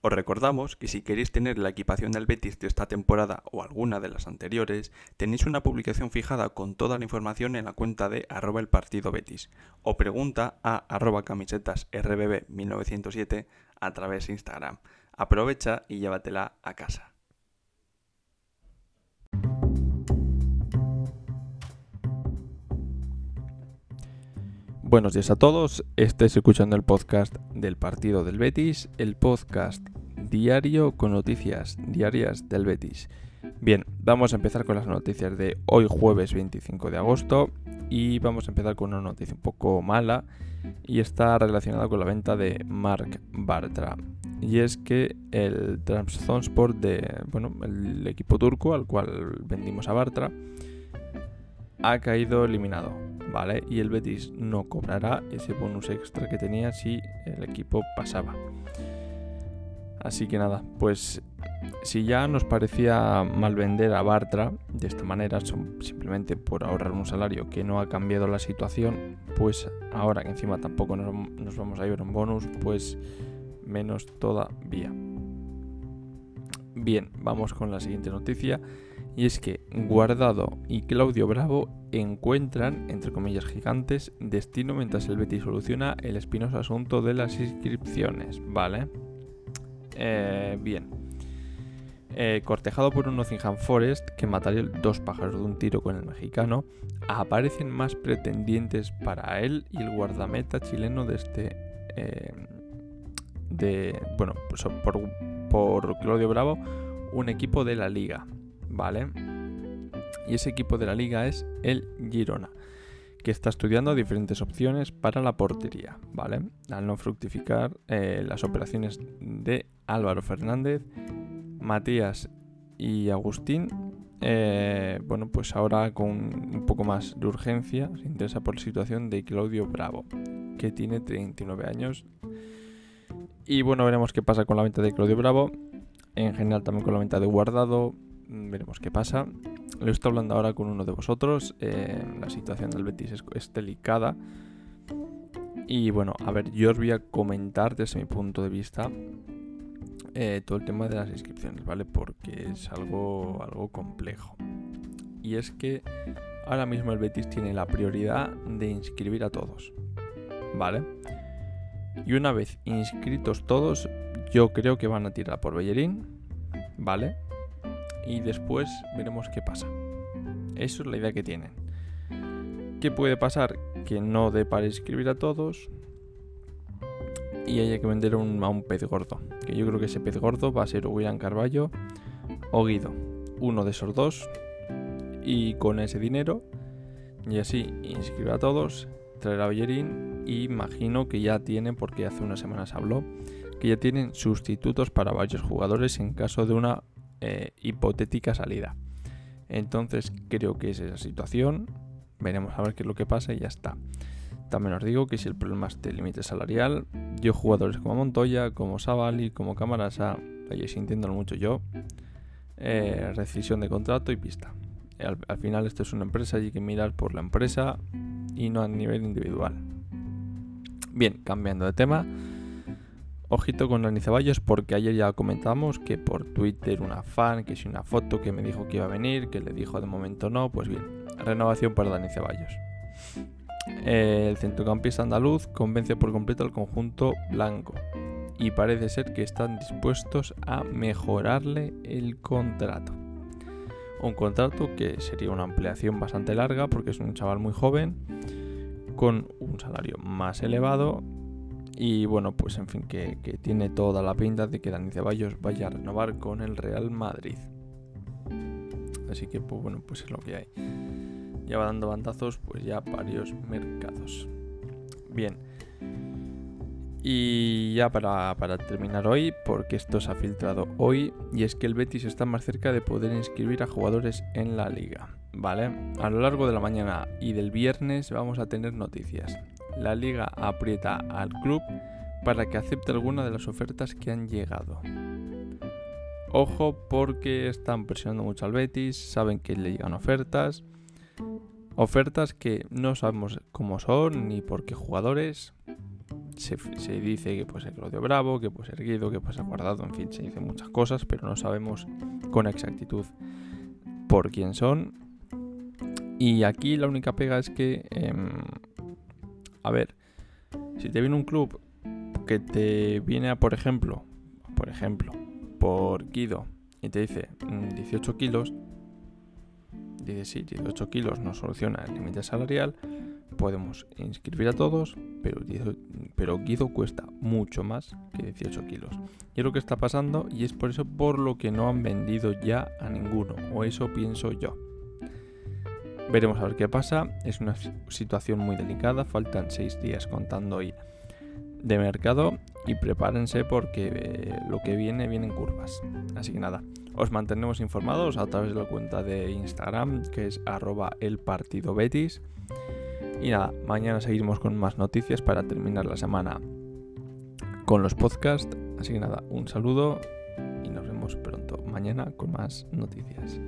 Os recordamos que si queréis tener la equipación del Betis de esta temporada o alguna de las anteriores, tenéis una publicación fijada con toda la información en la cuenta de arroba el partido Betis o pregunta a arroba camisetas rbb 1907 a través de Instagram. Aprovecha y llévatela a casa. Buenos días a todos, estáis escuchando el podcast del partido del Betis, el podcast diario con noticias diarias del Betis. Bien, vamos a empezar con las noticias de hoy jueves 25 de agosto y vamos a empezar con una noticia un poco mala y está relacionada con la venta de Mark Bartra. Y es que el Trabzonspor de, bueno, el equipo turco al cual vendimos a Bartra ha caído eliminado ¿vale? Y el Betis no cobrará ese bonus extra que tenía si el equipo pasaba. Así que nada, pues si ya nos parecía mal vender a Bartra de esta manera, simplemente por ahorrar un salario que no ha cambiado la situación, pues ahora que encima tampoco nos, nos vamos a llevar un bonus, pues menos todavía. Bien, vamos con la siguiente noticia y es que Guardado y Claudio Bravo encuentran, entre comillas gigantes, destino mientras el Betis soluciona el espinoso asunto de las inscripciones, ¿vale? Eh, bien. Eh, cortejado por un Nottingham Forest que mataría dos pájaros de un tiro con el mexicano, aparecen más pretendientes para él y el guardameta chileno de este... Eh, de, bueno, por, por Claudio Bravo, un equipo de la liga, ¿vale? Y ese equipo de la liga es el Girona, que está estudiando diferentes opciones para la portería, ¿vale? Al no fructificar eh, las operaciones de Álvaro Fernández, Matías y Agustín, eh, bueno, pues ahora con un poco más de urgencia se interesa por la situación de Claudio Bravo, que tiene 39 años. Y bueno, veremos qué pasa con la venta de Claudio Bravo. En general también con la venta de Guardado, veremos qué pasa. Lo estoy hablando ahora con uno de vosotros. Eh, la situación del Betis es, delicada. Y bueno, a ver, yo os voy a comentar desde mi punto de vista eh, todo el tema de las inscripciones, ¿vale? Porque es algo, algo complejo. Y es que ahora mismo el Betis tiene la prioridad de inscribir a todos, ¿vale? Y una vez inscritos todos, yo creo que van a tirar por Bellerín, ¿vale? Y después veremos qué pasa. Eso es la idea que tienen. ¿Qué puede pasar? Que no dé para inscribir a todos y haya que vender a un pez gordo. Que yo creo que ese pez gordo va a ser William Carballo o Guido. Uno de esos dos. Y con ese dinero, y así inscribir a todos, traer a Bellerín. Y imagino que ya tienen, porque hace unas semanas habló, que ya tienen sustitutos para varios jugadores en caso de una eh, hipotética salida. Entonces creo que es esa situación. Veremos a ver qué es lo que pasa y ya está. También os digo que si el problema es de límite salarial, yo jugadores como Montoya, como Savali, como Camarasa, ahí sintiéndolo mucho yo, eh, rescisión de contrato y pista. Al, al, final esto es una empresa y hay que mirar por la empresa y no a nivel individual. Bien, cambiando de tema. Ojito con Dani Ceballos porque ayer ya comentamos que por Twitter una fan, que si una foto que me dijo que iba a venir, que le dijo de momento no, pues bien, renovación para Dani Ceballos. El centrocampista andaluz convence por completo al conjunto blanco y parece ser que están dispuestos a mejorarle el contrato. Un contrato que sería una ampliación bastante larga porque es un chaval muy joven con un salario más elevado y bueno, pues en fin, que, tiene toda la pinta de que Dani Ceballos vaya a renovar con el Real Madrid. Así que pues bueno, pues es lo que hay. Ya va dando bandazos pues ya varios mercados. Bien. Y ya para, para, terminar hoy, porque esto se ha filtrado hoy, y es que el Betis está más cerca de poder inscribir a jugadores en la liga. ¿Vale? A lo largo de la mañana y del viernes vamos a tener noticias la liga aprieta al club para que acepte alguna de las ofertas que han llegado. Ojo porque están presionando mucho al Betis, saben que le llegan ofertas, ofertas que no sabemos cómo son ni por qué jugadores. se, dice que puede ser Claudio Bravo, que puede ser Guido, que puede ser Guardado, en fin, se dicen muchas cosas, pero no sabemos con exactitud por quién son. Y aquí la única pega es que, em, a ver, si te viene un club que te viene a, por ejemplo, por ejemplo, por Guido y te dice 18 mm, kilos, dice sí, 18 kilos no soluciona el límite salarial, podemos inscribir a todos, pero, pero Guido cuesta mucho más que 18 kilos. Y es lo que está pasando y es por eso por lo que no han vendido ya a ninguno, o eso pienso yo. Veremos a ver qué pasa, es una situación muy delicada, faltan 6 días contando hoy de mercado y prepárense porque eh, lo que viene viene en curvas. Así que nada, os mantenemos informados a través de la cuenta de Instagram que es arroba el. Y nada, mañana seguiremos con más noticias para terminar la semana con los podcasts. Así que nada, un saludo y nos vemos pronto mañana con más noticias.